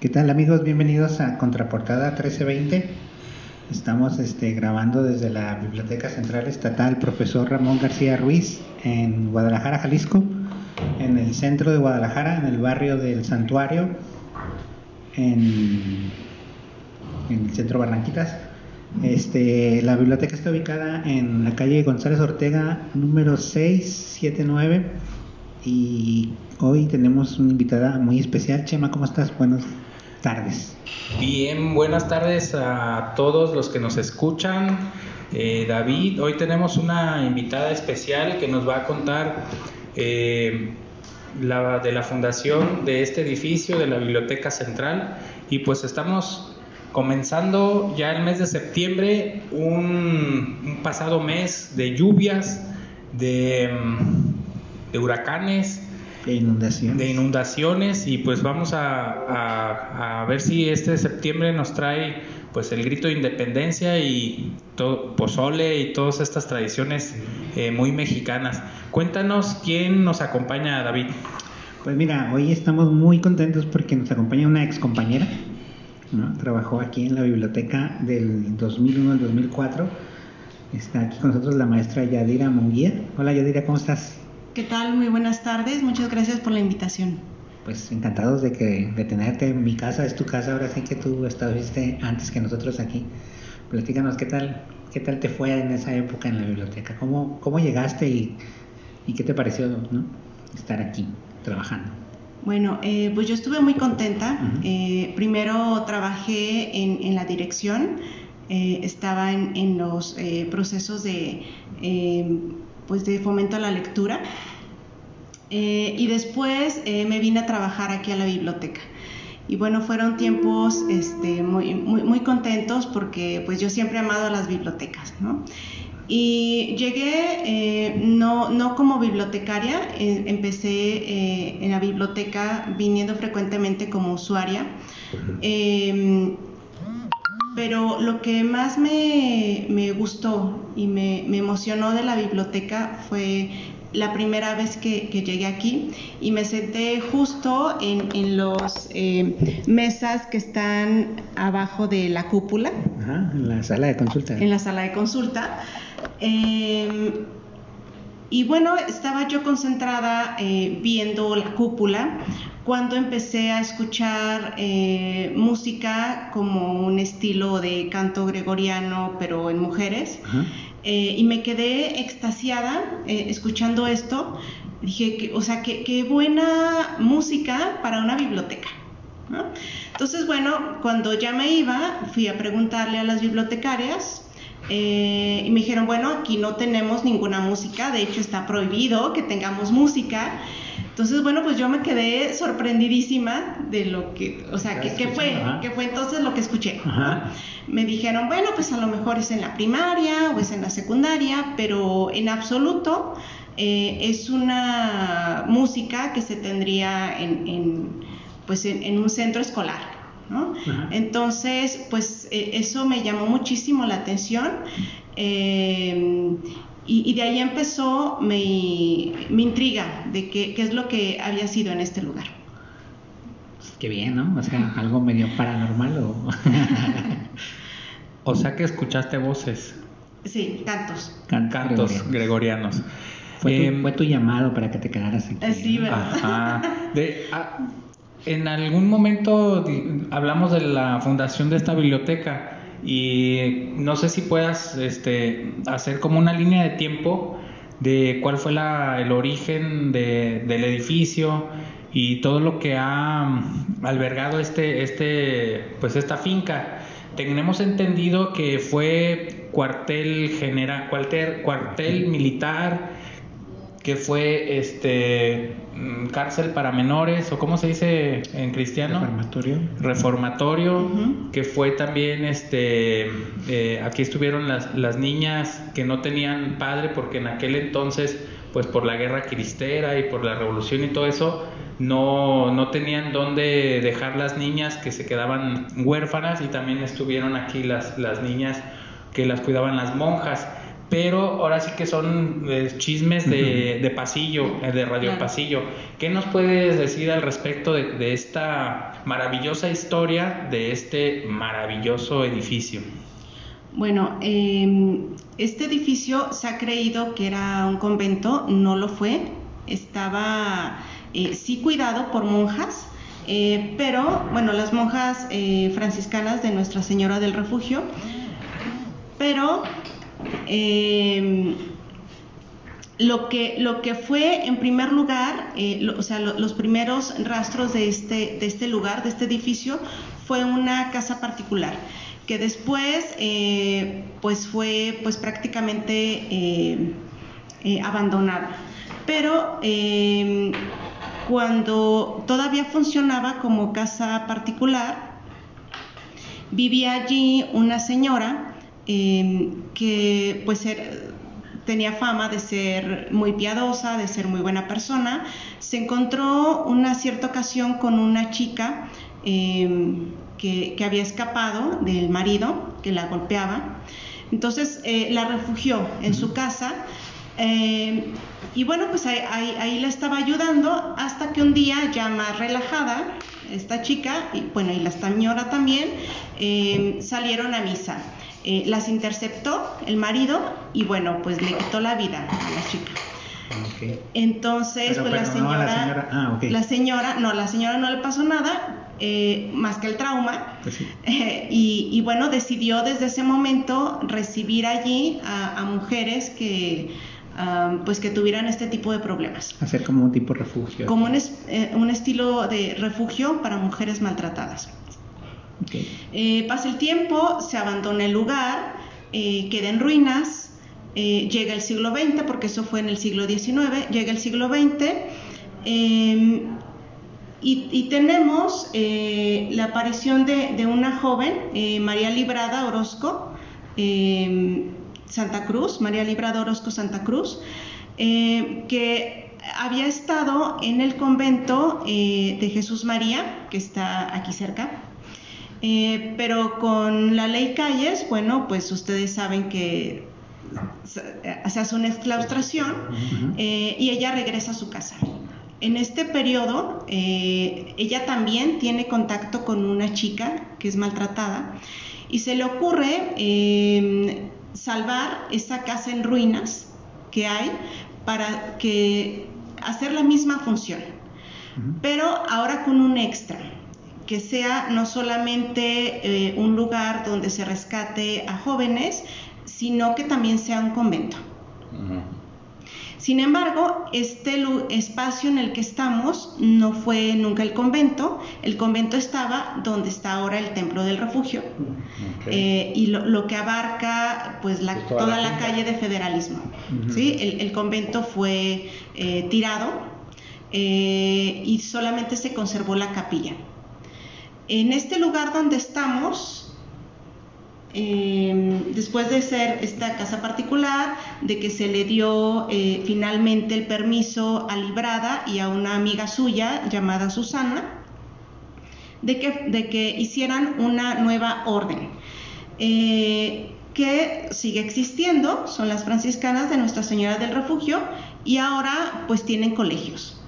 ¿Qué tal amigos? Bienvenidos a Contraportada 1320. Estamos este, grabando desde la Biblioteca Central Estatal Profesor Ramón García Ruiz en Guadalajara, Jalisco, en el centro de Guadalajara, en el barrio del Santuario, en, en el centro Barranquitas. Este, la biblioteca está ubicada en la calle González Ortega, número 679. Y hoy tenemos una invitada muy especial. Chema, ¿cómo estás? Buenos tardes. Bien, buenas tardes a todos los que nos escuchan. Eh, David, hoy tenemos una invitada especial que nos va a contar eh, la, de la fundación de este edificio de la Biblioteca Central y pues estamos comenzando ya el mes de septiembre, un, un pasado mes de lluvias, de, de huracanes, de inundaciones. De inundaciones y pues vamos a, a, a, ver si este septiembre nos trae pues el grito de independencia y todo, pozole y todas estas tradiciones eh, muy mexicanas. Cuéntanos quién nos acompaña, David. Pues mira, hoy estamos muy contentos porque nos acompaña una ex compañera, ¿no? trabajó aquí en la biblioteca del 2001 al 2004. Está aquí con nosotros la maestra Yadira Munguía. Hola Yadira, ¿cómo estás? ¿Qué tal? Muy buenas tardes. Muchas gracias por la invitación. Pues encantados de que de tenerte en mi casa, es tu casa, ahora sí que tú estuviste antes que nosotros aquí. Platícanos qué tal, qué tal te fue en esa época en la biblioteca, cómo, cómo llegaste y, y qué te pareció ¿no? estar aquí trabajando. Bueno, eh, pues yo estuve muy contenta. Uh -huh. eh, primero trabajé en, en la dirección, eh, estaba en, en los eh, procesos de pues de fomento a la lectura. Y después me vine a trabajar aquí a la biblioteca. Y bueno, fueron tiempos este, muy, muy, muy, contentos porque pues yo siempre he amado las bibliotecas, ¿no? Y llegué eh, no, no, como bibliotecaria, empecé en la biblioteca viniendo frecuentemente como usuaria. pero lo que más me, me gustó y me, me, emocionó de la biblioteca fue la primera vez que, que llegué aquí y me senté justo en, en los eh, mesas que están abajo de la cúpula. Ajá, en la sala de consulta. En la sala de consulta. Eh, y bueno, estaba yo concentrada eh, viendo la cúpula cuando empecé a escuchar eh, música como un estilo de canto gregoriano, pero en mujeres. Uh -huh. eh, y me quedé extasiada escuchando esto. Dije, que, o sea, qué buena música para una biblioteca. ¿no? Entonces, bueno, cuando ya me iba, fui a preguntarle a las bibliotecarias eh, y me dijeron, bueno, aquí no tenemos ninguna música, de hecho está prohibido que tengamos música. Entonces, bueno, pues yo me quedé sorprendidísima de lo que, o sea, ¿qué, ¿qué fue? Ajá. ¿Qué fue entonces lo que escuché? Ajá. Me dijeron, bueno, pues a lo mejor es en la primaria o es en la secundaria, pero en absoluto eh, es una música que se tendría en, en pues en, en, un centro escolar. ¿No? Entonces, pues eh, eso me llamó muchísimo la atención. Eh, y, y, de ahí empezó mi, mi intriga de qué, qué, es lo que había sido en este lugar. Qué bien, ¿no? O sea, algo medio paranormal o... o sea que escuchaste voces. Sí, cantos. Can cantos gregorianos. gregorianos. Fue, tu, eh, fue, tu, llamado para que te quedaras aquí. Eh, sí, ¿verdad? Ajá. De, ah, en algún momento hablamos de la fundación de esta biblioteca y no sé si puedas este, hacer como una línea de tiempo de cuál fue la, el origen de, del edificio y todo lo que ha albergado este, este, pues esta finca. Tenemos entendido que fue cuartel general, cuartel, cuartel militar, que fue este cárcel para menores o cómo se dice en cristiano reformatorio. Reformatorio uh -huh. que fue también este eh, aquí estuvieron las, las niñas que no tenían padre porque en aquel entonces pues por la guerra cristera y por la revolución y todo eso no, no tenían dónde dejar las niñas que se quedaban huérfanas y también estuvieron aquí las, las niñas que las cuidaban las monjas pero ahora sí que son eh, chismes de, pasillo, eh, de radio pasillo. ¿Qué nos puedes decir al respecto de, esta maravillosa historia de este maravilloso edificio? Bueno, em, este edificio se ha creído que era un convento, no lo fue, estaba eh, sí cuidado por monjas, pero bueno, las monjas franciscanas de Nuestra Señora del Refugio, pero eh, lo, que, lo que fue, en primer lugar, eh, o sea, los primeros rastros de este, de este lugar, de este edificio, fue una casa particular que después eh, pues fue pues prácticamente abandonada. Pero cuando todavía funcionaba como casa particular, vivía allí una señora Em, que pues tenía fama de ser muy piadosa, de ser muy buena persona, se encontró una cierta ocasión con una chica em, que, había escapado del marido que la golpeaba. Entonces eh, la refugió en su casa em, y bueno, pues ahí, ahí, la estaba ayudando hasta que un día ya más relajada, esta chica, y bueno, y la señora también, salieron a misa. Eh, las interceptó el marido y bueno, pues le quitó la vida a la chica. Entonces, pues la señora, la señora, ah, la señora, no, la señora no le pasó nada, eh, más que el trauma, pues eh, y, bueno, decidió desde ese momento recibir allí a, mujeres que, pues que tuvieran este tipo de problemas. Hacer como un tipo de refugio. Como un, un estilo de refugio para mujeres maltratadas. Eh, pasa el tiempo, se abandona el lugar, eh, queda en ruinas, eh, llega el siglo XX, porque eso fue en el siglo XIX, llega el siglo XX em, y, tenemos la aparición de, una joven, María Librada Orozco, em, Santa Cruz, María Librada Orozco Santa Cruz, que había estado en el convento de Jesús María, que está aquí cerca, eh, pero con la ley Calles, bueno, pues ustedes saben que se hace una exclaustración eh, y ella regresa a su casa. En este periodo, eh, ella también tiene contacto con una chica que es maltratada y se le ocurre em, salvar esa casa en ruinas que hay para que hacer la misma función, pero ahora con un extra que sea no solamente eh, un lugar donde se rescate a jóvenes, sino que también sea un convento. Sin embargo, este espacio en el que estamos no fue nunca el convento. El convento estaba donde está ahora el templo del refugio eh, y lo, que abarca pues, la, toda, la, calle de federalismo. ¿sí? el, convento fue eh, tirado y solamente se conservó la capilla. En este lugar donde estamos, em, después de ser esta casa particular, de que se le dio eh, finalmente el permiso a Librada y a una amiga suya llamada Susana, de que, de que hicieran una nueva orden. Eh, que sigue existiendo, son las franciscanas de Nuestra Señora del Refugio y ahora pues tienen colegios.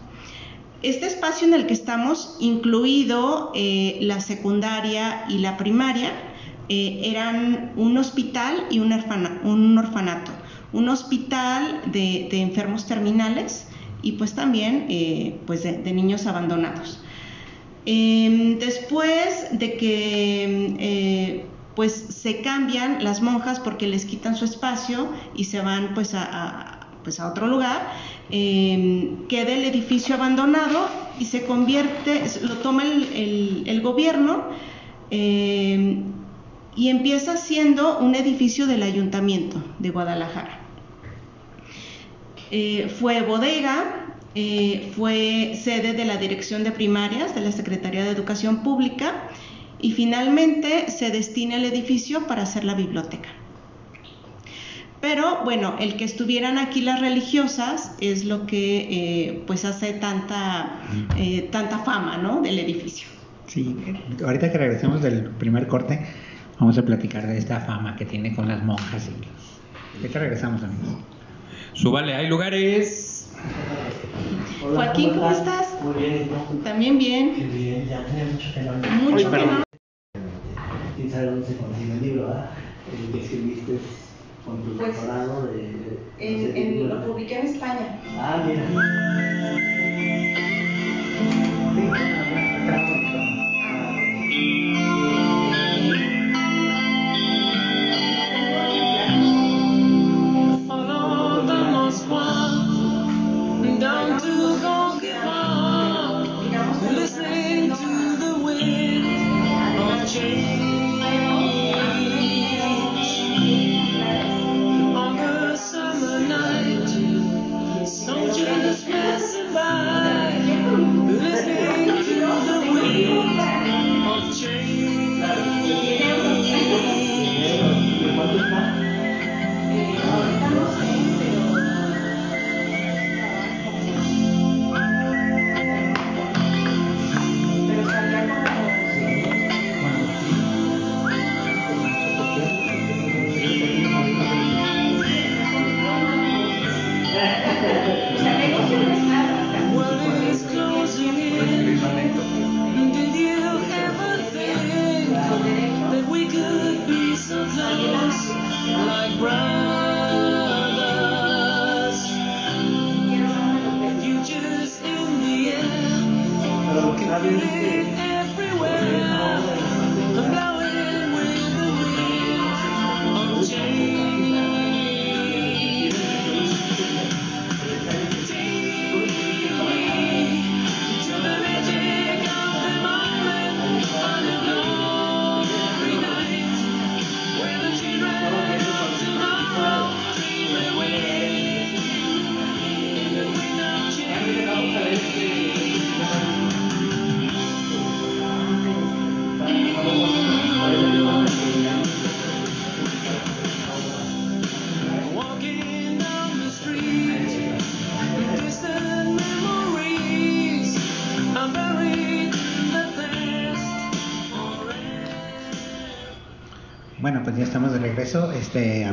Este espacio en el que estamos, incluido eh, la secundaria y la primaria, eh, eran un hospital y un, orfanato. Un hospital de, enfermos terminales y pues también eh, pues de, niños abandonados. Em, después de que pues se cambian las monjas porque les quitan su espacio y se van pues a pues a otro lugar, em, queda el edificio abandonado y se convierte, lo toma el, gobierno em, y empieza siendo un edificio del ayuntamiento de Guadalajara. Eh, fue bodega, eh, fue sede de la Dirección de Primarias de la Secretaría de Educación Pública y finalmente se destina el edificio para hacer la biblioteca. Pero bueno, el que estuvieran aquí las religiosas es lo que eh, pues hace tanta, eh, tanta fama ¿no? del edificio. Sí, ahorita que regresemos del primer corte, vamos a platicar de esta fama que tiene con las monjas. Y... Ahorita regresamos, amigos. Súbale, hay lugares. Hola, Joaquín, ¿cómo, estás? Muy bien, ¿no? También bien. Qué bien, ya tenía mucho que no. Mucho que no. ¿Quién sabe dónde se consigue el libro, verdad? El que escribiste con tu Pues, doctorado de... de- En, no sé, en- lo publiqué en España. Ah, mira.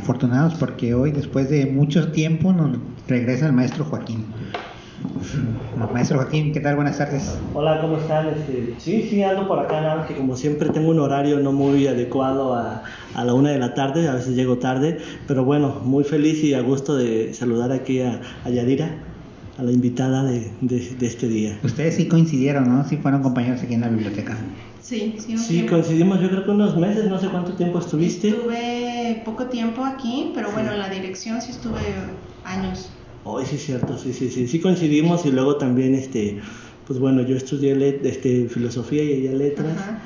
Afortunados porque hoy, después de mucho tiempo, nos regresa el maestro Joaquín. Maestro Joaquín, ¿qué tal? Buenas tardes. Hola, ¿cómo están? Este, sí, sí, ando por acá, nada más que como siempre tengo un horario no muy adecuado a, a la una de la tarde, a veces llego tarde, pero bueno, muy feliz y a gusto de saludar aquí a, a Yadira, a la invitada de, de- de este día. Ustedes sí coincidieron, ¿no? Sí fueron compañeros aquí en la biblioteca. Sí, sí, Sí, coincidimos yo creo que unos meses, no sé cuánto tiempo estuviste. Estuve poco tiempo aquí, pero bueno, en la dirección sí estuve años. Hoy sí es cierto, sí, sí, sí, sí coincidimos y luego también, este, pues bueno, yo estudié let- este, filosofía y ella letras Ajá.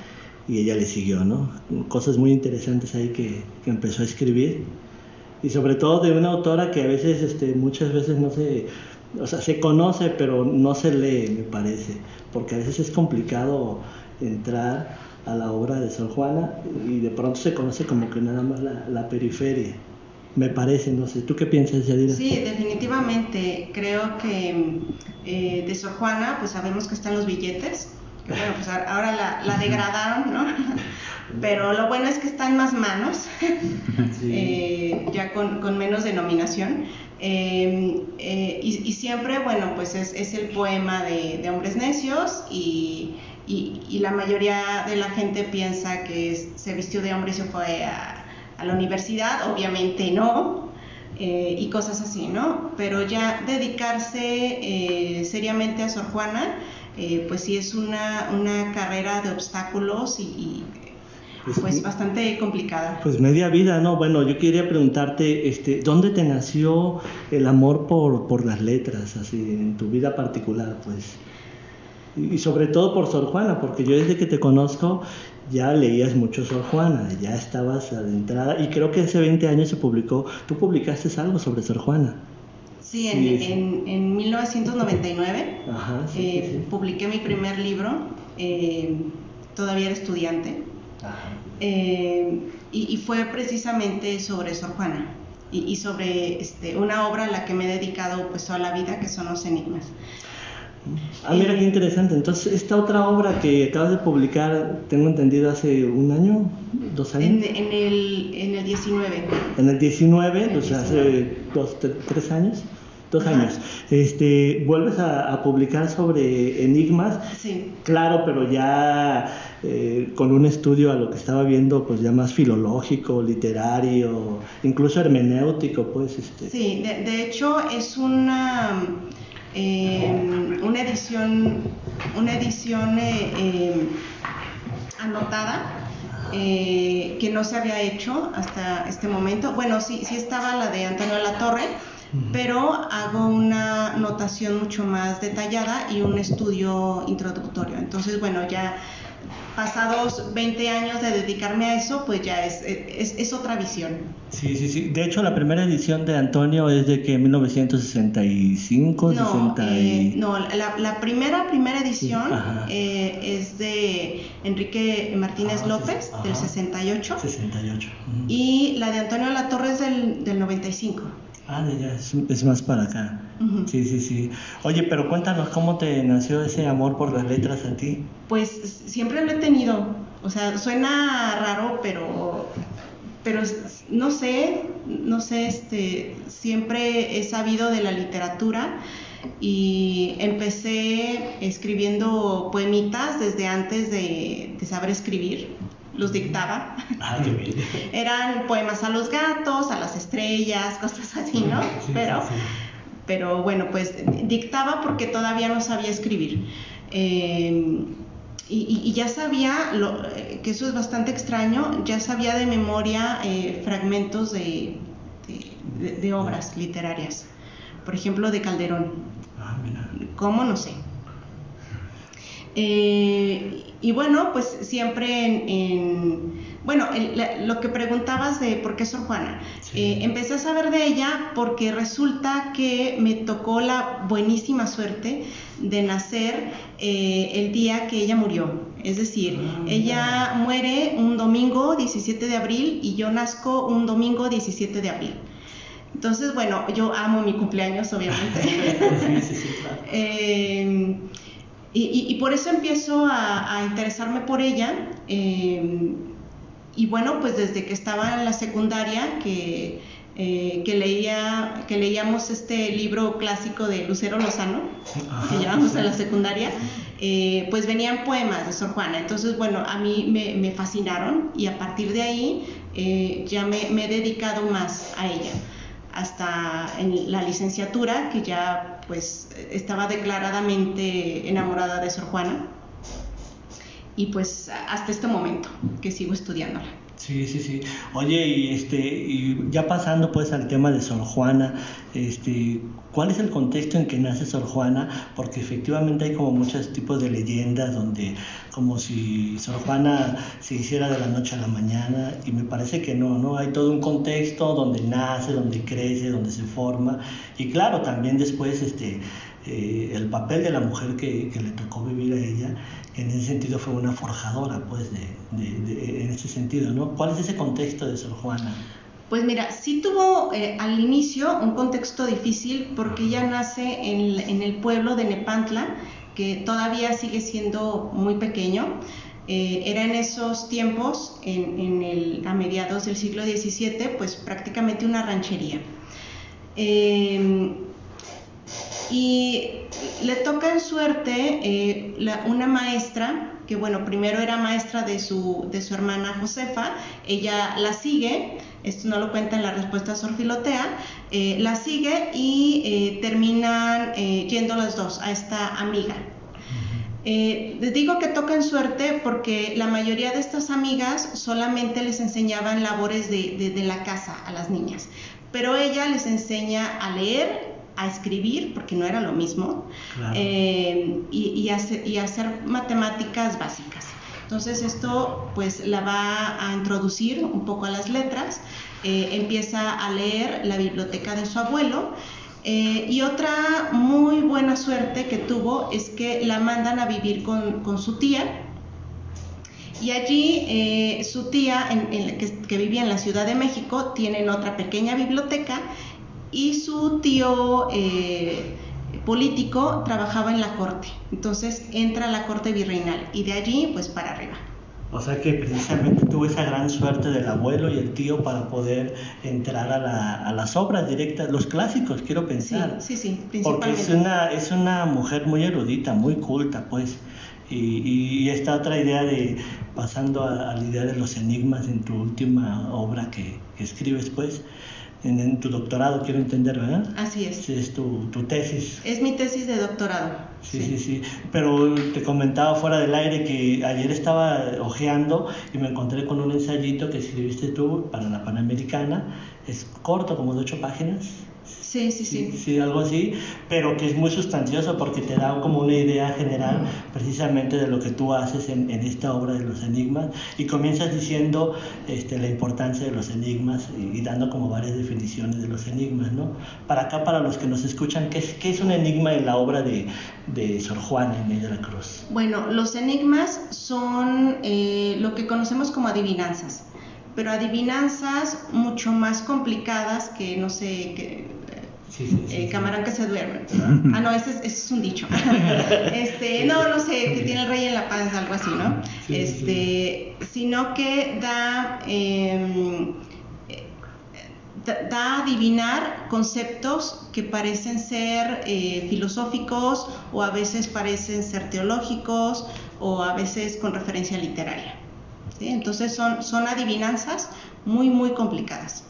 y ella le siguió, ¿no? Cosas muy interesantes ahí que, que empezó a escribir y sobre todo de una autora que a veces, este, muchas veces no se, o sea, se conoce pero no se lee, me parece, porque a veces es complicado entrar a la obra de Sor Juana y de pronto se conoce como que nada más la, la periferia, me parece, no sé, ¿tú qué piensas, Yadira? Sí, definitivamente. Creo que eh, de Sor Juana, pues sabemos que están los billetes. que bueno, pues ahora la, la degradaron, ¿no? Pero lo bueno es que está en más manos, Sí. eh, ya con, con menos denominación. Eh, eh, y, y siempre, bueno, pues es, es el poema de, de hombres necios y, y- y la mayoría de la gente piensa que es- se vistió de hombre y se fue a, a la universidad, obviamente no, eh, y cosas así, ¿no? Pero ya dedicarse eh, seriamente a Sor Juana, eh, pues sí es una, una carrera de obstáculos y, y, Pues pues bastante complicada. Pues media vida, ¿no? Bueno, yo quería preguntarte, este, ¿dónde te nació el amor por, por las letras, así, en tu vida particular, pues? Y, sobre todo por Sor Juana, porque yo desde que te conozco ya leías mucho Sor Juana, ya estabas adentrada, y creo que hace 20 años se publicó, tú publicaste algo sobre Sor Juana. Sí, en, Sí, sí. en, en 1999 Ajá, sí, eh, publiqué mi primer libro, eh, todavía era estudiante, Ajá. eh, y, y fue precisamente sobre Sor Juana. y, y sobre este, una obra a la que me he dedicado pues toda la vida, que son los enigmas. Ah, mira qué interesante. Entonces, esta otra obra que acabas de publicar, tengo entendido hace un año, dos años. En, en el, en el 19. En el 19, En o sea, 19. hace dos, tre- tres años, dos años. Este, vuelves a, a publicar sobre enigmas, Sí. claro, pero ya eh, con un estudio a lo que estaba viendo, pues ya más filológico, literario, incluso hermenéutico, pues, este. Sí, de, de hecho es una, eh, una edición, una edición eh, eh, anotada eh, que no se había hecho hasta este momento. Bueno, sí, sí estaba la de Antonio La Torre, pero hago una notación mucho más detallada y un estudio introductorio. Entonces, bueno, ya pasados 20 años de dedicarme a eso, pues ya es, es, es otra visión. Sí, sí, sí. De hecho, la primera edición de Antonio es de que 1965, No, 60 y... eh, no la, la primera, primera edición Ajá. eh, es de Enrique Martínez Ah, López, sí, del ajá. 68, 68. ujú. y la de Antonio Latorre es del, del 95. Ah, ya, es, es más para acá. Sí, sí, sí. Oye, pero cuéntanos cómo te nació ese amor por las letras a ti. Pues siempre lo he tenido, o sea, suena raro, pero, pero no sé, no sé, este, siempre he sabido de la literatura y empecé escribiendo poemitas desde antes de, de saber escribir, los dictaba. Ah, qué bien. Eran poemas a los gatos, a las estrellas, cosas así, ¿no? Sí, pero, sí, sí. Pero bueno, pues dictaba porque todavía no sabía escribir. Eh, y, ya sabía, lo- eh, que eso es bastante extraño, ya sabía de memoria eh, fragmentos de, de- de- de obras literarias. Por ejemplo, de Calderón. Ah, mira. ¿Cómo? No sé. Eh, y bueno, pues siempre en... en- bueno, el- la- lo que preguntabas de por qué Sor Juana, Sí. eh, empecé a saber de ella porque resulta que me tocó la buenísima suerte de nacer eh, el día que ella murió. Es decir, Ah, ella muere un domingo 17 de abril y yo nazco un domingo 17 de abril. Entonces, bueno, yo amo mi cumpleaños, obviamente. Sí, sí, sí, claro. Eh, y, y- y por eso empiezo a, a interesarme por ella. eh, y bueno, pues desde que estaba en la secundaria, que, eh, que, leía, que leíamos este libro clásico de Lucero Lozano, Ajá, que llevamos sí. en la secundaria, eh, pues venían poemas de Sor Juana. Entonces, bueno, a mí me, me fascinaron y a partir de ahí eh, ya me, me he dedicado más a ella. Hasta en la licenciatura, que ya pues estaba declaradamente enamorada de Sor Juana. Y pues hasta este momento que sigo estudiándola. Sí, sí, sí. Oye, y este, y ya pasando pues al tema de Sor Juana, este, ¿cuál es el contexto en que nace Sor Juana? Porque efectivamente hay como muchos tipos de leyendas donde como si Sor Juana se hiciera de la noche a la mañana y me parece que no, ¿no? Hay todo un contexto donde nace, donde crece, donde se forma y claro, también después este, eh, el papel de la mujer que, que le tocó vivir a ella, en ese sentido fue una forjadora, pues, de, de- de- en ese sentido, ¿no? ¿Cuál es ese contexto de Sor Juana? Pues mira, sí tuvo eh, al inicio un contexto difícil porque ella nace en, en el pueblo de Nepantla, que todavía sigue siendo muy pequeño. Eh, era en esos tiempos, en, en el, a mediados del siglo XVII, pues prácticamente una ranchería. Eh, y le toca en suerte eh, la- una maestra, que bueno, primero era maestra de su, de su hermana Josefa, ella la sigue, esto no lo cuenta en la respuesta a Sor Filotea, eh, la sigue y eh, terminan eh, yendo las dos a esta amiga. Eh, les digo que tocan suerte porque la mayoría de estas amigas solamente les enseñaban labores de, de- de la casa a las niñas, pero ella les enseña a leer, a escribir, porque no era lo mismo, Claro. eh, y, y hacer, y hacer matemáticas básicas. Entonces esto pues la va a introducir un poco a las letras, eh, empieza a leer la biblioteca de su abuelo eh, y otra muy buena suerte que tuvo es que la mandan a vivir con, con su tía Y allí eh, su tía, en- en la que, que vivía en la Ciudad de México, tienen otra pequeña biblioteca y su tío eh, político trabajaba en la corte. Entonces entra a la corte virreinal y de allí pues para arriba. O sea que precisamente tuvo esa gran suerte del abuelo y el tío para poder entrar a, la- a las obras directas, los clásicos, quiero Sí, pensar. sí, sí, Porque principalmente. es una, es una mujer muy erudita, muy culta, pues. Y, y esta otra idea de, pasando a, a la idea de los enigmas en tu última obra que, que escribes, pues, en, en tu doctorado, quiero entender, ¿verdad? Así es. Sí, es tu, tu tesis. Es mi tesis de doctorado. Sí, sí, sí. Pero te comentaba fuera del aire que ayer estaba hojeando y me encontré con un ensayito que escribiste tú para la Panamericana. Es corto, como de ocho páginas. Sí, sí, Sí, sí. sí, algo así, pero que es muy sustancioso porque te da como una idea general precisamente de lo que tú haces en, en esta obra de los enigmas y comienzas diciendo este, la importancia de los enigmas y, y dando como varias definiciones de los enigmas, ¿no? Para acá, para los que nos escuchan, ¿qué es, qué es un enigma en la obra de, de Sor Juana Inés de la Cruz? Bueno, los enigmas son eh, lo que conocemos como adivinanzas, pero adivinanzas mucho más complicadas que, no sé, que, Sí, sí, sí, eh, camarón que se duerme. Ah, no, ese es, ese es un dicho. este, no, no sé, que tiene el rey en la panza, algo así, ¿no? Este, sino que da, eh, eh, da, da a adivinar conceptos que parecen ser eh, filosóficos o a veces parecen ser teológicos o a veces con referencia literaria. ¿Sí? Entonces son, son adivinanzas muy, muy complicadas.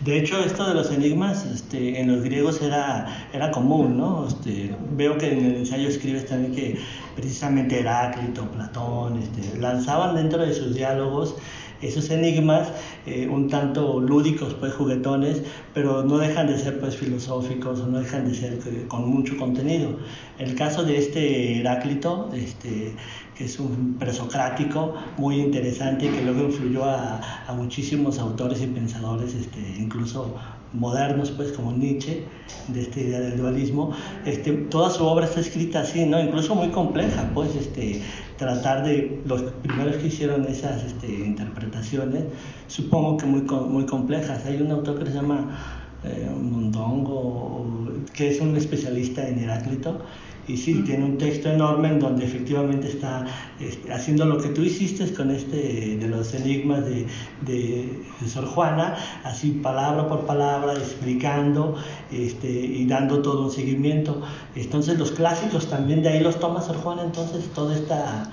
De hecho, esto de los enigmas este, en los griegos era, era común, ¿no? Este, veo que en el ensayo escribes también que precisamente Heráclito, Platón, este, lanzaban dentro de sus diálogos esos enigmas eh, un tanto lúdicos, pues juguetones, pero no dejan de ser pues filosóficos no dejan de ser eh, con mucho contenido. El caso de este Heráclito, este, que es un presocrático muy interesante que luego influyó a, a muchísimos autores y pensadores, este, incluso modernos, pues como Nietzsche, de esta idea del dualismo. Este, toda su obra está escrita así, ¿no? Incluso muy compleja, pues este, tratar de los primeros que hicieron esas este, interpretaciones, supongo que muy, muy complejas. Hay un autor que se llama eh, Mondongo, que es un especialista en Heráclito, y sí, tiene un texto enorme en donde efectivamente está este, haciendo lo que tú hiciste con este de los enigmas de, de, de Sor Juana, así palabra por palabra, explicando este, y dando todo un seguimiento. Entonces los clásicos también de ahí los toma Sor Juana, entonces toda esta,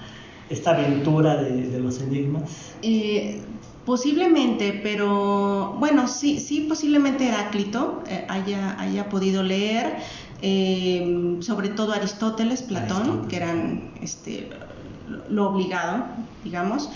esta aventura de, de los enigmas. Eh, posiblemente, pero bueno, sí, sí, posiblemente Heráclito eh, haya, haya podido leer, eh, sobre todo Aristóteles, Platón, Aristóteles. que eran este, lo- obligado, digamos,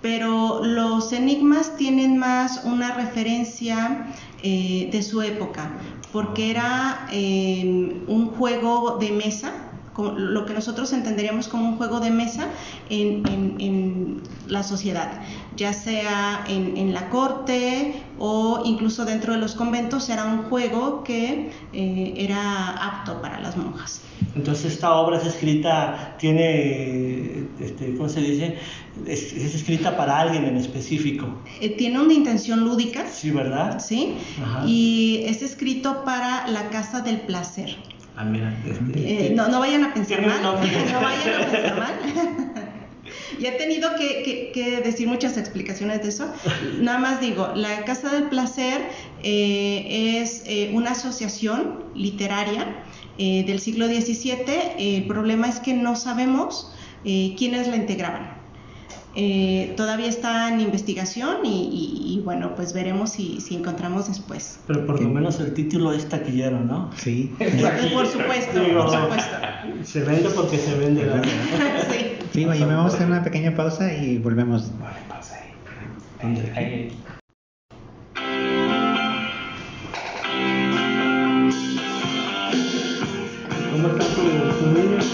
pero los enigmas tienen más una referencia eh, de su época, porque era eh, un juego de mesa, lo que nosotros entenderíamos como un juego de mesa en, en- en la sociedad, ya sea en, en la corte o incluso dentro de los conventos, era un juego que eh, era apto para las monjas. Entonces esta obra es escrita, tiene, este, ¿cómo se dice? Es, es escrita para alguien en específico. Eh, tiene una intención lúdica, Sí, ¿verdad? ¿sí? Ajá. Y es escrito para la Casa del Placer. Ah, mira. este, Eh, no, no vayan a pensar mal. No vayan a pensar mal. y he tenido que, que- que decir muchas explicaciones de eso. Nada más digo, la Casa del Placer eh, es eh, una asociación literaria eh, del siglo XVII. el problema es que no sabemos eh, quiénes la integraban. Eh, todavía está en investigación y, y- y, bueno, pues veremos si, si encontramos después. Pero por lo menos el título es taquillero, ¿no? Sí. Por supuesto, Digo, por supuesto. Se vende porque se vende. ¿verdad? Sí. Sí, oye, me vamos a hacer una pequeña pausa y volvemos. Ahí, ahí. ¿Cómo están tus, tus niños?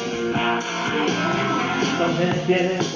Entonces tienes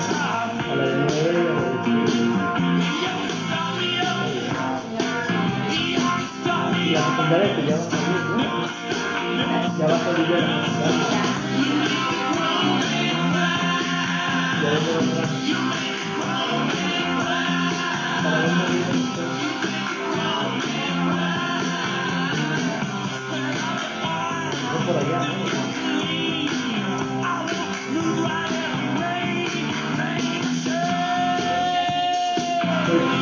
a entrar. Para ver cómo viene esto. No por allá, ¿no? Pues,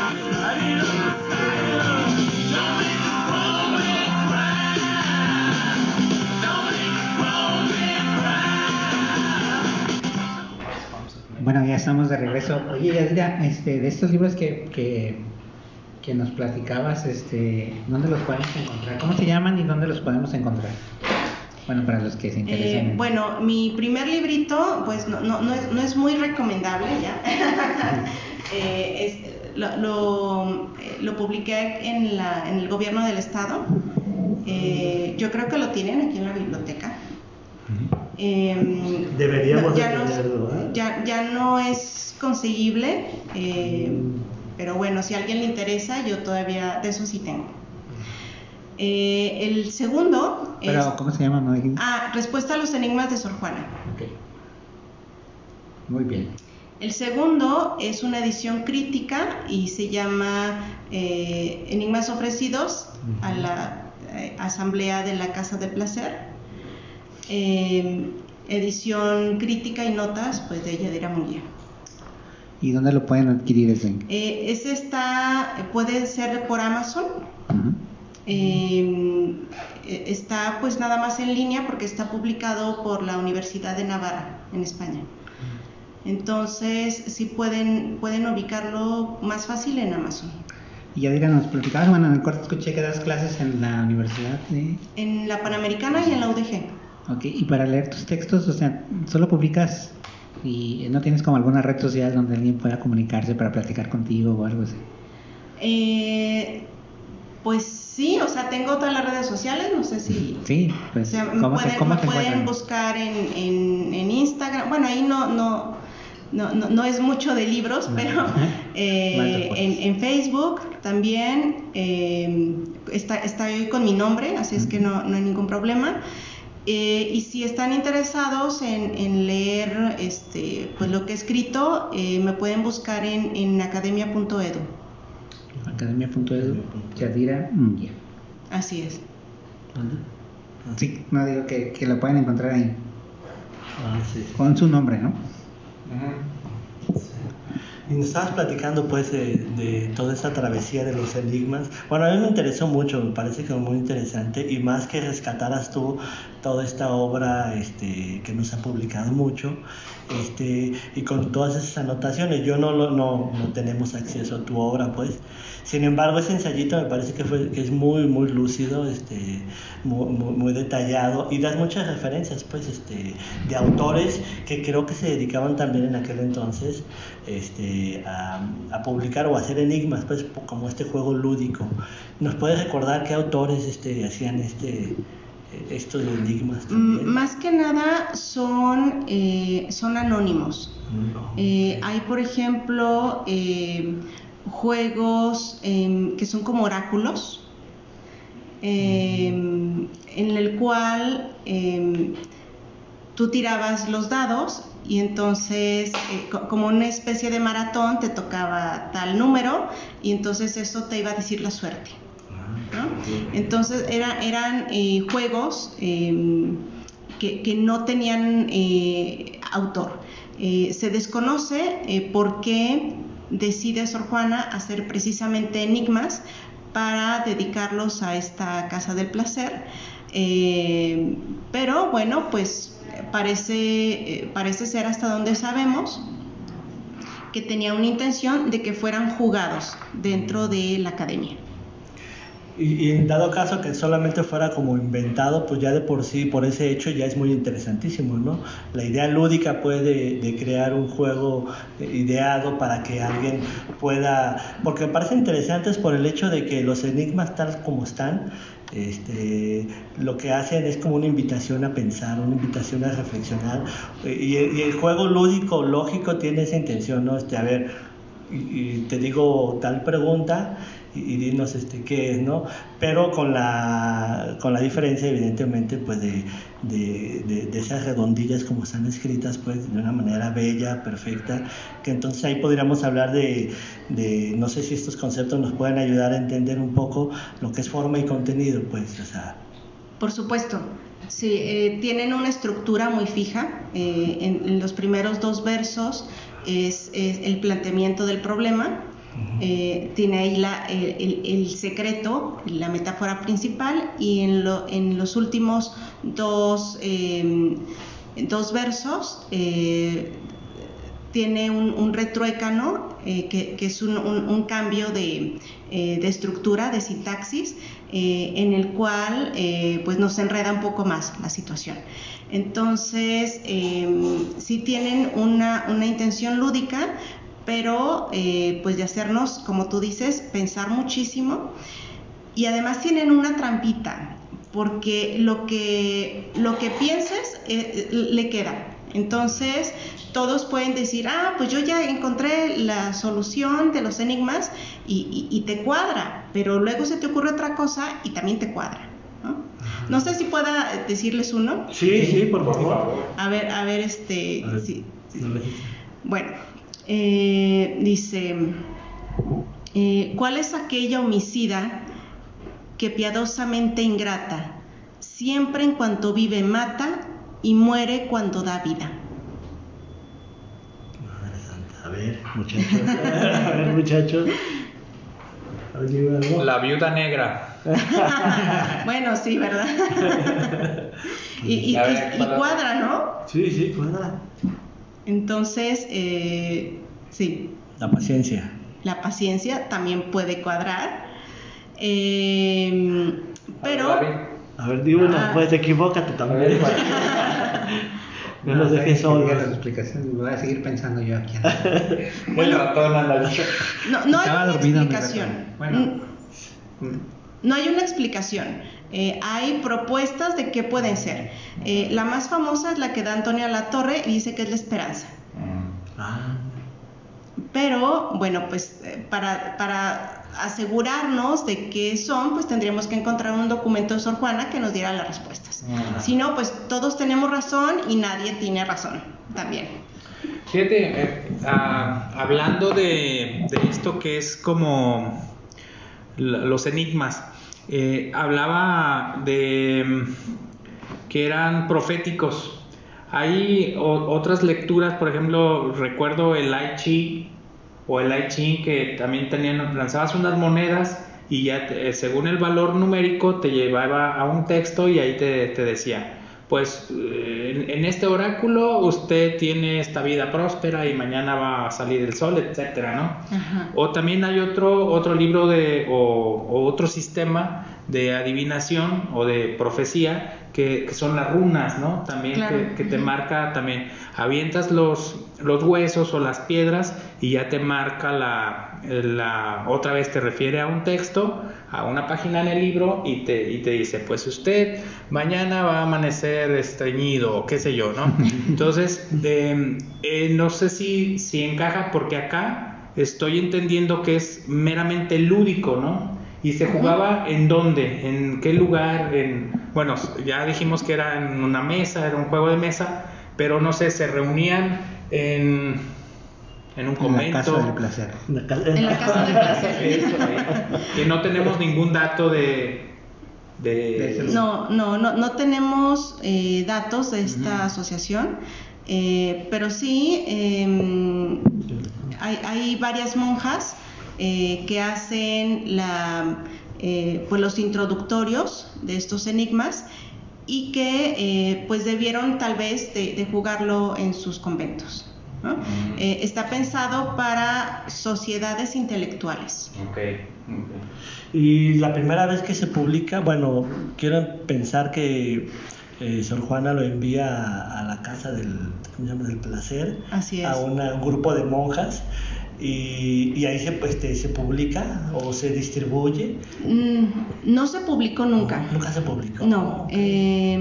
estamos de regreso. Oye, Yadira, este, de estos libros que, que, que nos platicabas, este, ¿dónde los podemos encontrar? ¿Cómo se llaman y dónde los podemos encontrar? Bueno, para los que se interesan. Eh, en- bueno, mi primer librito, pues no, no, no, es, no es muy recomendable ya. Eh, es- lo, lo, eh, lo publiqué en, la, en el gobierno del estado. Eh, yo creo que lo tienen aquí en la biblioteca. Eh, Deberíamos ya no, ¿eh? ya, ya no es conseguible, eh, pero bueno, si a alguien le interesa, yo todavía de eso sí tengo. Eh, el segundo es... Pero, ¿cómo se llama? No? Ah, respuesta a los enigmas de Sor Juana. Ok. Muy bien. El segundo es una edición crítica y se llama eh, Enigmas ofrecidos a la eh, Asamblea de la Casa de Placer. Eh, edición crítica y notas pues de Yadira Munguía. ¿Y dónde lo pueden adquirir ese? Eh, ese está, puede ser por Amazon. Ujú. Eh, eh, está pues nada más en línea porque está publicado por la Universidad de Navarra en España. Entonces, sí pueden, pueden ubicarlo más fácil en Amazon. Y Yadira, nos platicabas, bueno, en el corte escuché que das clases en la universidad de... En la Panamericana y en la UDG. Ok, y para leer tus textos, o sea, solo publicas y no tienes como alguna red social donde alguien pueda comunicarse para platicar contigo o algo así. Eh, pues sí, o sea, tengo todas las redes sociales, no sé si... Sí, O pues, sea, me ¿cómo pueden, te, cómo te pueden buscar en, en, en Instagram. Bueno, ahí no, no, no, no, no es mucho de libros, No. pero eh, en, en Facebook también eh, está, está ahí con mi nombre, así es que no, no hay ningún problema. Eh, y si están interesados en, en leer este, pues lo que he escrito, eh, me pueden buscar en, en academia.edu. Academia.edu, Yadira Munguía. Así es. ¿Dónde? Sí, no digo que, que lo pueden encontrar ahí, Ah, sí. con su nombre, ¿no? Y nos estabas platicando pues de, de toda esta travesía de los enigmas. Bueno, a mí me interesó mucho, me parece que es muy interesante y más que rescataras tú toda esta obra este, que nos ha publicado mucho este, y con todas esas anotaciones. Yo no, no, no tenemos acceso a tu obra pues. Sin embargo, ese ensayito me parece que, fue, que es muy, muy lúcido, este, muy, muy, muy detallado y das muchas referencias pues, este, de autores que creo que se dedicaban también en aquel entonces este, a, a publicar o a hacer enigmas, pues, como este juego lúdico. ¿Nos puedes recordar qué autores este, hacían este, estos enigmas Mm, también? Más que nada son, eh, son anónimos. No. Eh, hay, por ejemplo, eh, juegos em, que son como oráculos, em, en el cual em, tú tirabas los dados y entonces, eh, co- como una especie de maratón, te tocaba tal número y entonces eso te iba a decir la suerte. ¿no? Entonces era- eran eh, juegos eh, que, que no tenían eh, autor. Se desconoce por qué decide Sor Juana hacer precisamente enigmas para dedicarlos a esta casa del placer. Pero bueno, pues parece, eh, parece ser hasta donde sabemos que tenía una intención de que fueran jugados dentro de la academia. Y, en dado caso que solamente fuera como inventado, pues ya de por sí, por ese hecho, ya es muy interesantísimo, ¿no? La idea lúdica puede de, de crear un juego eh, ideado para que alguien pueda, porque me parece interesantes por el hecho de que los enigmas tal como están, este, lo que hacen es como una invitación a pensar, una invitación a reflexionar. Eh, Y, el- juego lúdico, lógico, tiene esa intención, ¿no? Este, a ver, y te digo tal pregunta y, y dinos este, qué es, ¿no? Pero con la, con la diferencia, evidentemente, pues de, de, de- de esas redondillas como están escritas, pues de una manera bella, perfecta, que entonces ahí podríamos hablar de, de, no sé si estos conceptos nos pueden ayudar a entender un poco lo que es forma y contenido, pues, o sea, Por supuesto, sí, eh, tienen una estructura muy fija. eh, en, en los primeros dos versos es, es el planteamiento del problema. Eh, tiene ahí la- el, el- secreto, la metáfora principal, y en, lo- en los últimos dos, eh, dos versos eh, tiene un, un retruécano, que, que es un, un- un cambio de, de estructura, de sintaxis, en el cual pues nos enreda un poco más la situación. Entonces, sí tienen una, una intención lúdica, pero eh, pues de hacernos, como tú dices, pensar muchísimo. Y además tienen una trampita, porque lo que, lo que pienses eh, le queda. Entonces, todos pueden decir, ah, pues yo ya encontré la solución de los enigmas y, y- y te cuadra, pero luego se te ocurre otra cosa y también te cuadra. ¿no? No sé si pueda decirles uno. sí, sí, por favor. A ver, a ver, este, A ver, sí, sí. no le- Bueno, eh, dice, eh, ¿cuál es aquella homicida que piadosamente ingrata, siempre en cuanto vive mata y muere cuando da vida? Madre santa. A ver, muchachos. A ver, muchachos. La viuda negra. bueno, sí, ¿verdad? y, y- A ver, y- y para- cuadra, ¿no? Sí, sí, cuadra. Entonces, eh, sí, La paciencia. la paciencia también puede cuadrar. Eh, pero... David. A ver, di una, Ah. pues equivócate también. No los sé, dejes solos. las explicaciones, voy a seguir pensando yo aquí. Ratón a la No, no hay una explicación. Bueno. Mm, No hay una explicación. Eh, hay propuestas de qué pueden ser. Eh, la más famosa es la que da Antonio Alatorre y dice que es la esperanza. Ah, Pero, bueno, pues eh, para, para asegurarnos de qué son, pues tendríamos que encontrar un documento de Sor Juana que nos diera las respuestas. Si no, pues todos tenemos razón y nadie tiene razón también. Fíjate, eh, ah, hablando de, de esto que es como los enigmas, eh, hablaba de mm, que eran proféticos. Hay otras lecturas, por ejemplo, recuerdo el I Ching o el I Ching que también tenían, lanzabas unas monedas y ya te- eh, según el valor numérico te llevaba a un texto y ahí te decía, pues eh, en, en este oráculo usted tiene esta vida próspera y mañana va a salir el sol, etcétera, ¿no? Ajá. O también hay otro, otro libro de, o, o otro sistema de adivinación o de profecía que, que son las runas, ¿no? También Claro. que, que te marca también, avientas los, los huesos o las piedras y ya te marca la, la, otra vez te refiere a un texto, a una página en el libro y te, y te dice, pues usted mañana va a amanecer estreñido o qué sé yo, ¿no? Entonces, eh, eh, no sé si, si encaja porque acá estoy entendiendo que es meramente lúdico, ¿no? Y se jugaba en dónde, en qué lugar, en bueno, ya dijimos que era en una mesa, era un juego de mesa, pero no sé, se reunían en, en un En la casa convento, del placer. En la casa del placer. Eso, ahí, que no tenemos ningún dato de, de, No, no, no, no tenemos eh, datos de esta asociación, eh, pero sí em, hay, hay varias monjas eh, que hacen la, eh, pues los introductorios de estos enigmas y que eh, pues debieron tal vez de, de jugarlo en sus conventos. ¿No? Eh, está pensado para sociedades intelectuales. Ok, ok. Y la primera vez que se publica, bueno, quiero pensar que eh, Sor Juana lo envía a, a la casa del, ¿cómo se llama? del placer, Así es. a una- un grupo de monjas, y, y ahí se, pues, este, se publica o se distribuye. Mm, no se publicó nunca. Nunca se publicó. No, eh,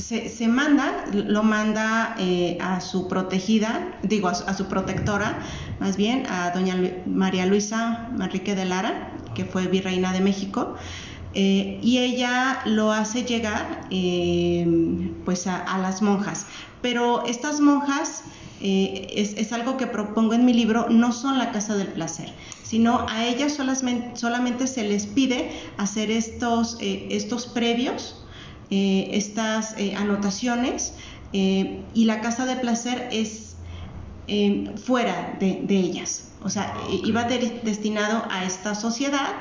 se, manda, lo manda eh, a su protegida, digo, a su, protectora, más bien, a doña María Luisa Manrique de Lara, que fue virreina de México, eh, y ella lo hace llegar eh, pues a, a las monjas. Pero estas monjas, eh, es, es algo que propongo en mi libro, no son la casa del placer, sino a ellas solamente, solamente se les pide hacer estos, eh, estos previos, eh, estas eh, anotaciones, eh, y la casa de placer es fuera de, de ellas. O sea, eh, iba de- destinado a esta sociedad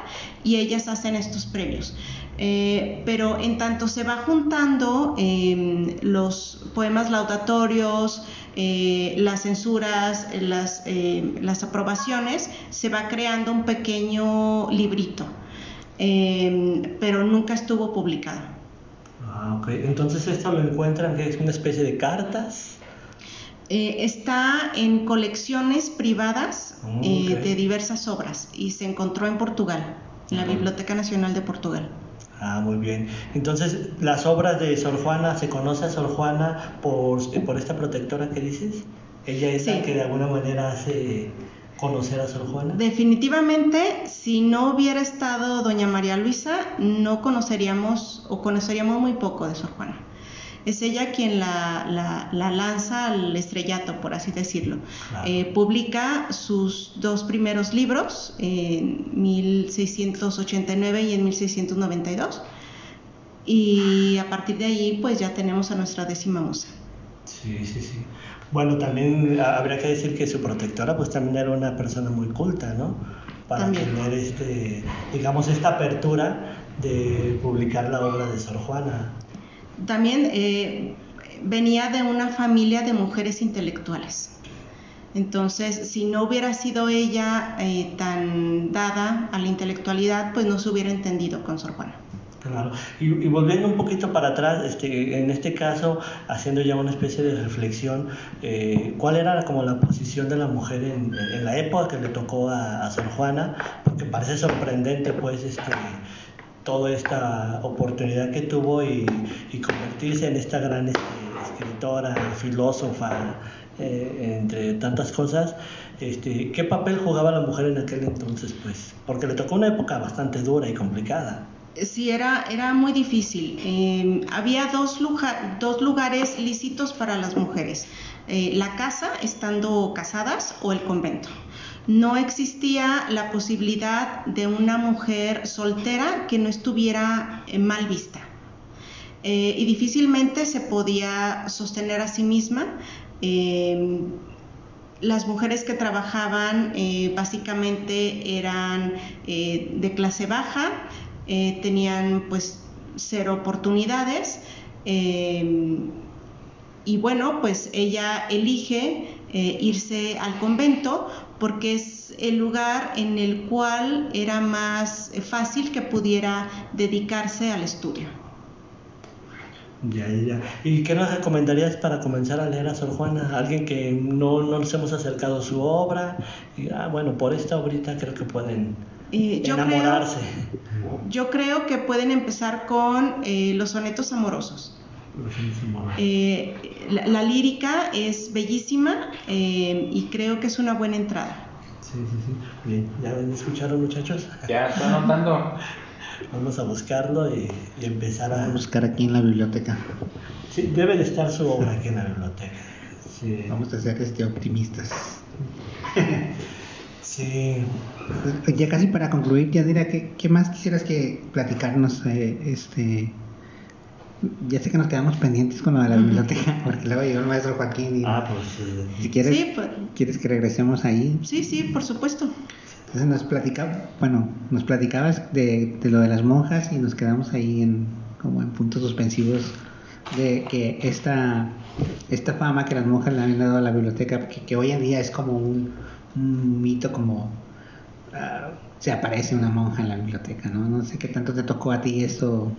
y ellas hacen estos previos. Eh, pero en tanto se va juntando eh, los poemas laudatorios, eh, las censuras, las, eh, las aprobaciones, se va creando un pequeño librito, eh, pero nunca estuvo publicado. Ah, ok. Entonces esto lo encuentran que es una especie de cartas. Eh, está en colecciones privadas Mm, eh, de diversas obras y se encontró en Portugal, en la Ujú. Biblioteca Nacional de Portugal. Ah, muy bien. Entonces, las obras de Sor Juana, ¿se conoce a Sor Juana por, por esta protectora que dices? Ella es la Sí. que de alguna manera hace conocer a Sor Juana. Definitivamente, si no hubiera estado doña María Luisa, no conoceríamos o conoceríamos muy poco de Sor Juana. Es ella quien la, la- la lanza al estrellato, por así decirlo. Claro. Eh, publica sus dos primeros libros en 1689 y en 1692. Y a partir de ahí, pues ya tenemos a nuestra décima musa. Sí, sí, sí. Bueno, también habría que decir que su protectora pues también era una persona muy culta, ¿no? Para También. tener este, digamos, esta apertura de publicar la obra de Sor Juana. También eh, venía de una familia de mujeres intelectuales. Entonces, si no hubiera sido ella eh, tan dada a la intelectualidad, pues no se hubiera entendido con Sor Juana. Claro, y, volviendo un poquito para atrás, este, en este caso, haciendo ya una especie de reflexión, eh, ¿cuál era como la posición de la mujer en, en la época que le tocó a, a Sor Juana? Porque parece sorprendente, pues, este, toda esta oportunidad que tuvo y, y convertirse en esta gran este, escritora, filósofa, eh, entre tantas cosas. Este, ¿Qué papel jugaba la mujer en aquel entonces? Pues, porque le tocó una época bastante dura y complicada. Sí, era, era muy difícil. Eh, había dos, dos lugares lícitos para las mujeres. Eh, la casa, estando casadas, o el convento. No existía la posibilidad de una mujer soltera que no estuviera eh, mal vista. Eh, y difícilmente se podía sostener a sí misma. Eh, las mujeres que trabajaban básicamente eran de clase baja, eh, tenían pues cero oportunidades eh, y bueno pues ella elige eh, irse al convento porque es el lugar en el cual era más fácil que pudiera dedicarse al estudio. Ya, ya. ¿Y qué nos recomendarías para comenzar a leer a Sor Juana? Alguien que no, no nos hemos acercado a su obra. Y, ah, bueno, por esta obrita creo que pueden Eh, yo, creo, enamorarse. yo creo que pueden empezar con eh, los sonetos amorosos. Eh, la, la lírica es bellísima eh, y creo que es una buena entrada. Sí, sí, sí. Bien, ¿ya escucharon muchachos? Ya estoy anotando. Vamos a buscarlo y, y empezar a a... buscar aquí en la biblioteca. Sí, debe de estar su obra aquí en la biblioteca. Sí. Vamos a ser este, optimistas. Sí. Pues, Ya casi para concluir, ya dirá que qué más quisieras que platicarnos, eh, este, ya sé que nos quedamos pendientes con lo de la biblioteca, porque luego llegó el maestro Joaquín y Ah, pues... eh, si quieres, Sí, pues- quieres que regresemos ahí, Sí, sí, por supuesto. entonces nos platicaba, bueno, nos platicabas de, de lo de las monjas y nos quedamos ahí en como en puntos suspensivos de que esta, esta fama que las monjas le han dado a la biblioteca, que, que hoy en día es como un, un mito, como ah, se aparece una monja en la biblioteca, ¿no? No sé qué tanto te tocó a ti esto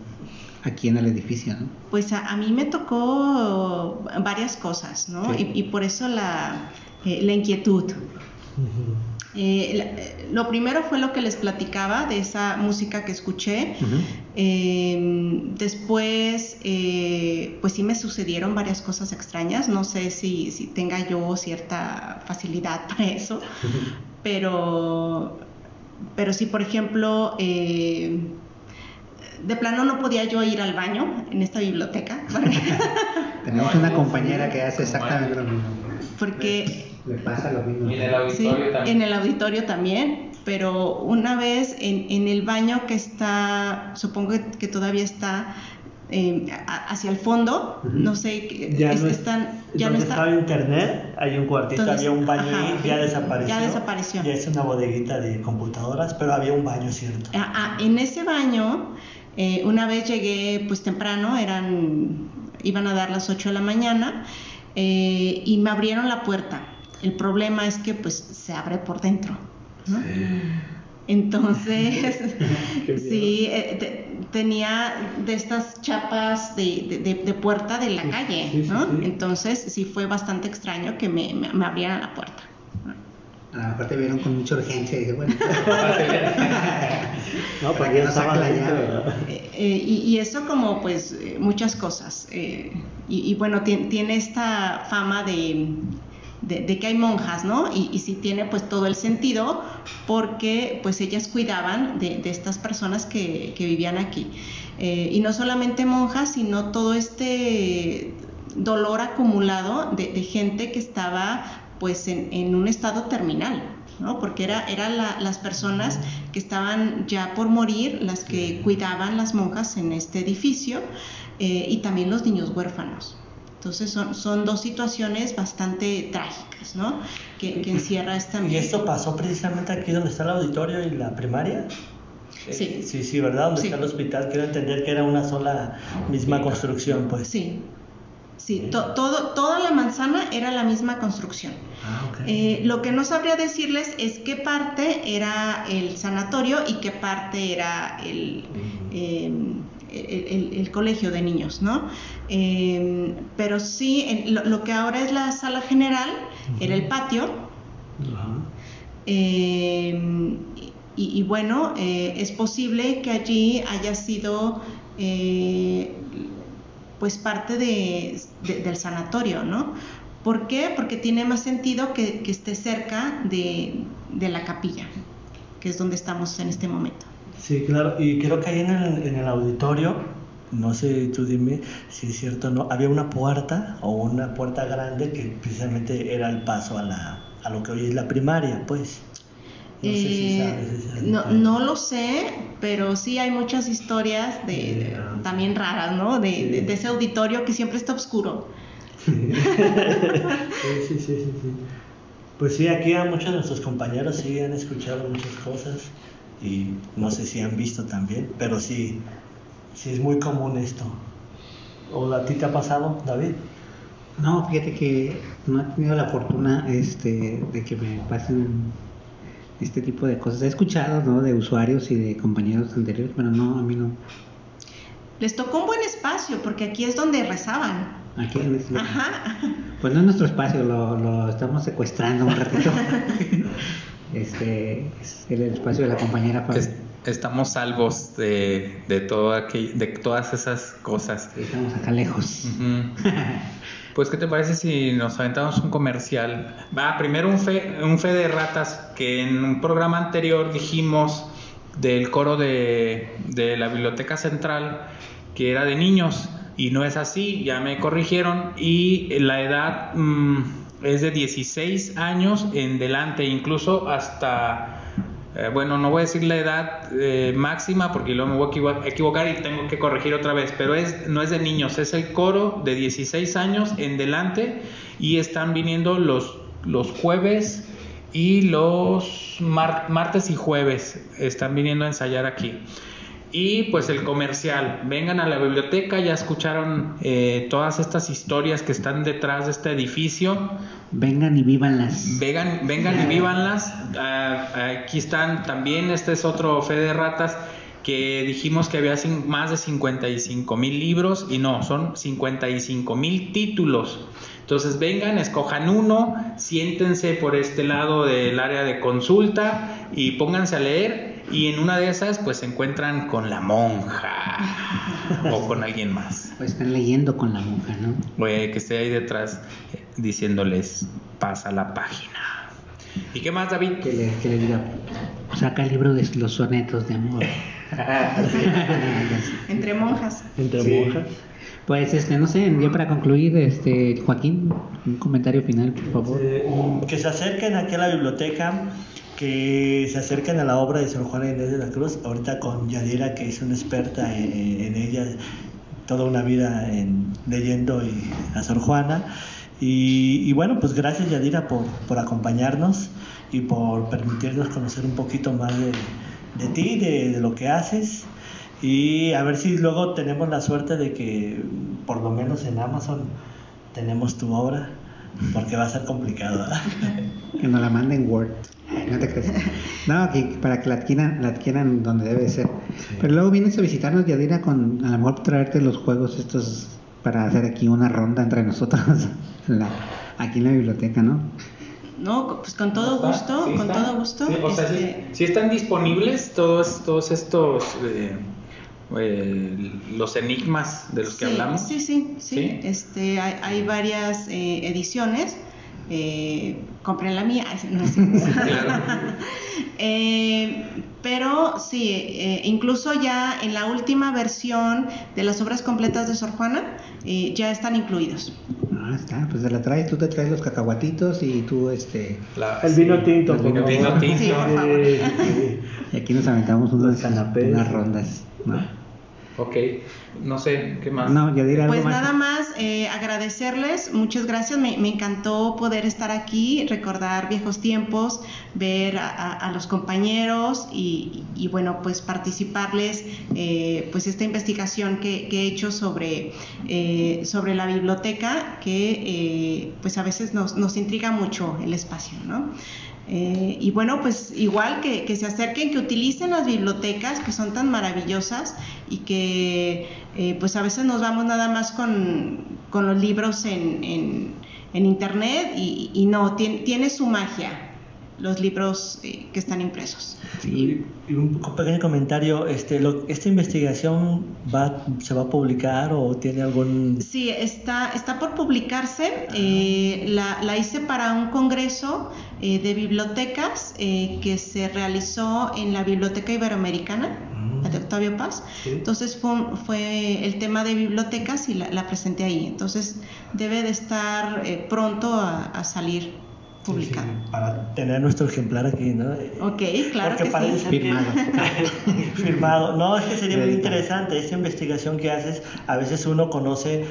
aquí en el edificio, ¿no? Pues a, a mí me tocó varias cosas, ¿no? Sí. Y, y por eso la, eh, la inquietud. La- eh, lo primero fue lo que les platicaba de esa música que escuché. Eh, después, eh, pues sí me sucedieron varias cosas extrañas. No sé si, si tenga yo cierta facilidad para eso, pero, pero sí, por ejemplo, eh, de plano no podía yo ir al baño en esta biblioteca. Tenemos una compañera que hace exactamente lo mismo. Porque Le pasa lo mismo. Y en el Sí, auditorio también. en el auditorio también, pero una vez en, en el baño que está, supongo que, todavía está eh, a- hacia el fondo, no sé, Ya es- no es- están, ya no está. estaba internet, hay un cuartito, Entonces, había un baño ajá, ahí, ya desapareció. ya desapareció. Ya es una bodeguita de computadoras, pero había un baño, ¿cierto? Ah, ah, en ese baño, eh, una vez llegué pues temprano, eran, iban a dar las 8 de la mañana eh, y me abrieron la puerta. El problema es que pues se abre por dentro. ¿no? Entonces, Qué sí, eh, te- tenía de estas chapas de, de- de- de puerta de la calle, sí, sí, ¿no? sí. Entonces sí fue bastante extraño que me, me- me abrieran la puerta. A lo mejor te vieron con mucha urgencia y dije, bueno, No, Para porque que no estaba la llave. ¿no? Eh, eh, y, y eso como pues eh, muchas cosas. eh, y, y bueno, tien- tiene esta fama de, de- de que hay monjas, ¿no? Y, y sí tiene pues todo el sentido porque pues ellas cuidaban de, de estas personas que, que vivían aquí. Eh, y no solamente monjas, sino todo este dolor acumulado de, de gente que estaba pues en, en un estado terminal. ¿no? Porque era, eran la- las personas que estaban ya por morir las que cuidaban las monjas en este edificio eh, y también los niños huérfanos. Entonces son, son dos situaciones bastante trágicas, ¿no? Que, que encierra esta... ¿Y esto pasó precisamente aquí donde está el auditorio y la primaria? Sí. Sí, sí, ¿verdad? Donde Sí. está el hospital. Quiero entender que era una sola misma construcción, pues. Sí, sí, to- todo, toda la manzana era la misma construcción. Ah, ok. Eh, lo que no sabría decirles es qué parte era el sanatorio y qué parte era el, eh, el, colegio de niños, ¿no? Eh, pero sí, lo, lo que ahora es la sala general era el patio. Eh, y, y bueno, eh, es posible que allí haya sido eh, pues parte de- de- del sanatorio, ¿no? ¿Por qué? Porque tiene más sentido que, que esté cerca de, de la capilla, que es donde estamos en este momento. Sí, claro. Y creo que ahí en el, en el auditorio, no sé, tú dime si es cierto o no, había una puerta o una puerta grande que precisamente era el paso a, la, a lo que hoy es la primaria, pues. No sé si Eh, sabes no, no lo sé, pero sí hay muchas historias de, también raras, ¿no? De, Sí. de- de ese auditorio que siempre está oscuro. Sí, sí, sí, sí, sí. Pues sí, aquí a muchos de nuestros compañeros sí han escuchado muchas cosas y no sé si han visto también, pero sí, sí es muy común esto. ¿O a ti te ha pasado, David? no, fíjate que no he tenido la fortuna este, de que me pasen este tipo de cosas. He escuchado, ¿no? De usuarios y de compañeros anteriores, pero no, a mí no. Les tocó un buen espacio porque aquí es donde rezaban. Aquí en este- Ajá. Pues no es nuestro espacio, lo, lo estamos secuestrando un ratito. este es el espacio de la compañera. Es- estamos salvos de, de, todo aquel- de todas esas cosas. Estamos acá lejos. Pues, ¿qué te parece si nos aventamos un comercial? Va, primero un fe, un fe de ratas, que en un programa anterior dijimos del coro de, de la Biblioteca Central, que era de niños, y no es así, ya me corrigieron, y la edad mm, es de 16 años en delante, incluso hasta... eh, bueno, no voy a decir la edad eh, máxima porque luego me voy a equivo- equivocar y tengo que corregir otra vez, pero es, no es de niños, es el coro de 16 años en delante y están viniendo los, los jueves y los mar- martes y jueves, están viniendo a ensayar aquí. Y pues el comercial, vengan a la biblioteca, ya escucharon eh, todas estas historias que están detrás de este edificio. Vengan y vívanlas. Vengan, vengan y vívanlas. Ah, aquí están también, este es otro fe de ratas que dijimos que había más de 55 mil libros y no, son 55 mil títulos. Entonces vengan, escojan uno, siéntense por este lado del área de consulta y pónganse a leer y en una de esas pues se encuentran con la monja o con alguien más. O están leyendo con la monja, ¿no? Güey, que esté ahí detrás eh, diciéndoles pasa la página. ¿Y qué más, David? Que le, que le diga, saca el libro de los sonetos de amor. Entre monjas. Entre Sí. monjas. Pues, este, no sé, ya para concluir, este, Joaquín, un comentario final, por favor. Eh, que se acerquen aquí a la biblioteca, que se acerquen a la obra de Sor Juana Inés de la Cruz, ahorita con Yadira, que es una experta en, en ella, toda una vida en, leyendo y- a Sor Juana. Y, y bueno, pues gracias Yadira por, por acompañarnos y por permitirnos conocer un poquito más de, de ti, de, de lo que haces. Y a ver si luego tenemos la suerte de que por lo menos en Amazon tenemos tu obra, porque va a ser complicado. Que nos la manden Word. No te crees. No, que para que la adquieran, la adquieran donde debe ser. Pero luego vienes a visitarnos, Yadira, con a lo mejor traerte los juegos estos para hacer aquí una ronda entre nosotros la- aquí en la biblioteca, ¿no? No, pues con todo ¿Está? gusto, ¿Sí con está? todo gusto. Sí, o sea, sí- este, sí están disponibles todos, todos estos eh, eh, los enigmas de los que sí, hablamos. Sí, sí, sí. ¿Sí? Este, hay, hay varias eh, ediciones. Eh, compren la mía. No. Claro. Eh, pero sí, eh, incluso ya en la última versión de las obras completas de Sor Juana eh, ya están incluidos. Ah, está, pues te la traes, tú te traes los cacahuatitos y tú, este, La- El vino tinto, El por vino favor. tinto. Sí, por favor. Sí, sí. y aquí nos aventamos unas, Los canapés. unas rondas, ¿no? Ok, no sé, ¿qué más? No, Yadira, algo Pues más. nada más eh, agradecerles, muchas gracias, me, me encantó poder estar aquí, recordar viejos tiempos, ver a, a- a los compañeros y, y, bueno, pues participarles, eh, pues esta investigación que, que he hecho sobre, eh, sobre la biblioteca, que eh, pues a veces nos, nos intriga mucho el espacio, ¿no? Eh, y bueno, pues igual que, que se acerquen, que utilicen las bibliotecas que son tan maravillosas y que eh, pues a veces nos vamos nada más con, con los libros en, en- internet y, y no, tiene, tiene su magia los libros eh, que están impresos. Sí, Y un pequeño comentario, este, lo- ¿esta investigación va, se va a publicar o tiene algún... Sí, está, está por publicarse. eh, la, la hice para un congreso eh, de bibliotecas eh, que se realizó en la Biblioteca Iberoamericana, Mm. de Octavio Paz. Sí. Entonces fue, fue el tema de bibliotecas y la, la presenté ahí. Entonces debe de estar eh, pronto a, a salir publicado. sí, para tener nuestro ejemplar aquí, ¿no? Ok, claro Porque que sí. Firmado. Firmado. No, es que sería muy interesante esta investigación que haces. A veces uno conoce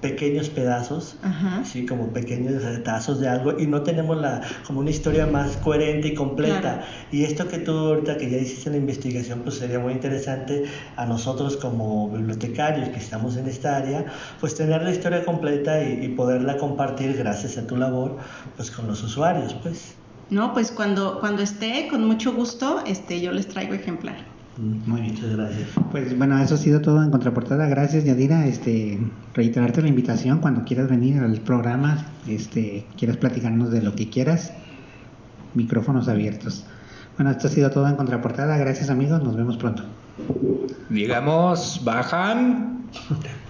pequeños pedazos, Ajá. sí, como pequeños retazos de algo y no tenemos la como una historia más coherente y completa. Claro. Y esto que tú ahorita que ya hiciste la investigación, pues sería muy interesante a nosotros como bibliotecarios que estamos en esta área, pues tener la historia completa y, y poderla compartir gracias a tu labor, pues con los usuarios, pues. No, pues cuando, cuando esté, con mucho gusto, este, yo les traigo ejemplar. Muy bien. Muchas gracias. Pues bueno, eso ha sido todo en contraportada. Gracias, Yadira. Este, reiterarte la invitación cuando quieras venir al programa, este, quieras platicarnos de lo que quieras. Micrófonos abiertos. Bueno, esto ha sido todo en contraportada. Gracias, amigos. Nos vemos pronto. Digamos, bajan.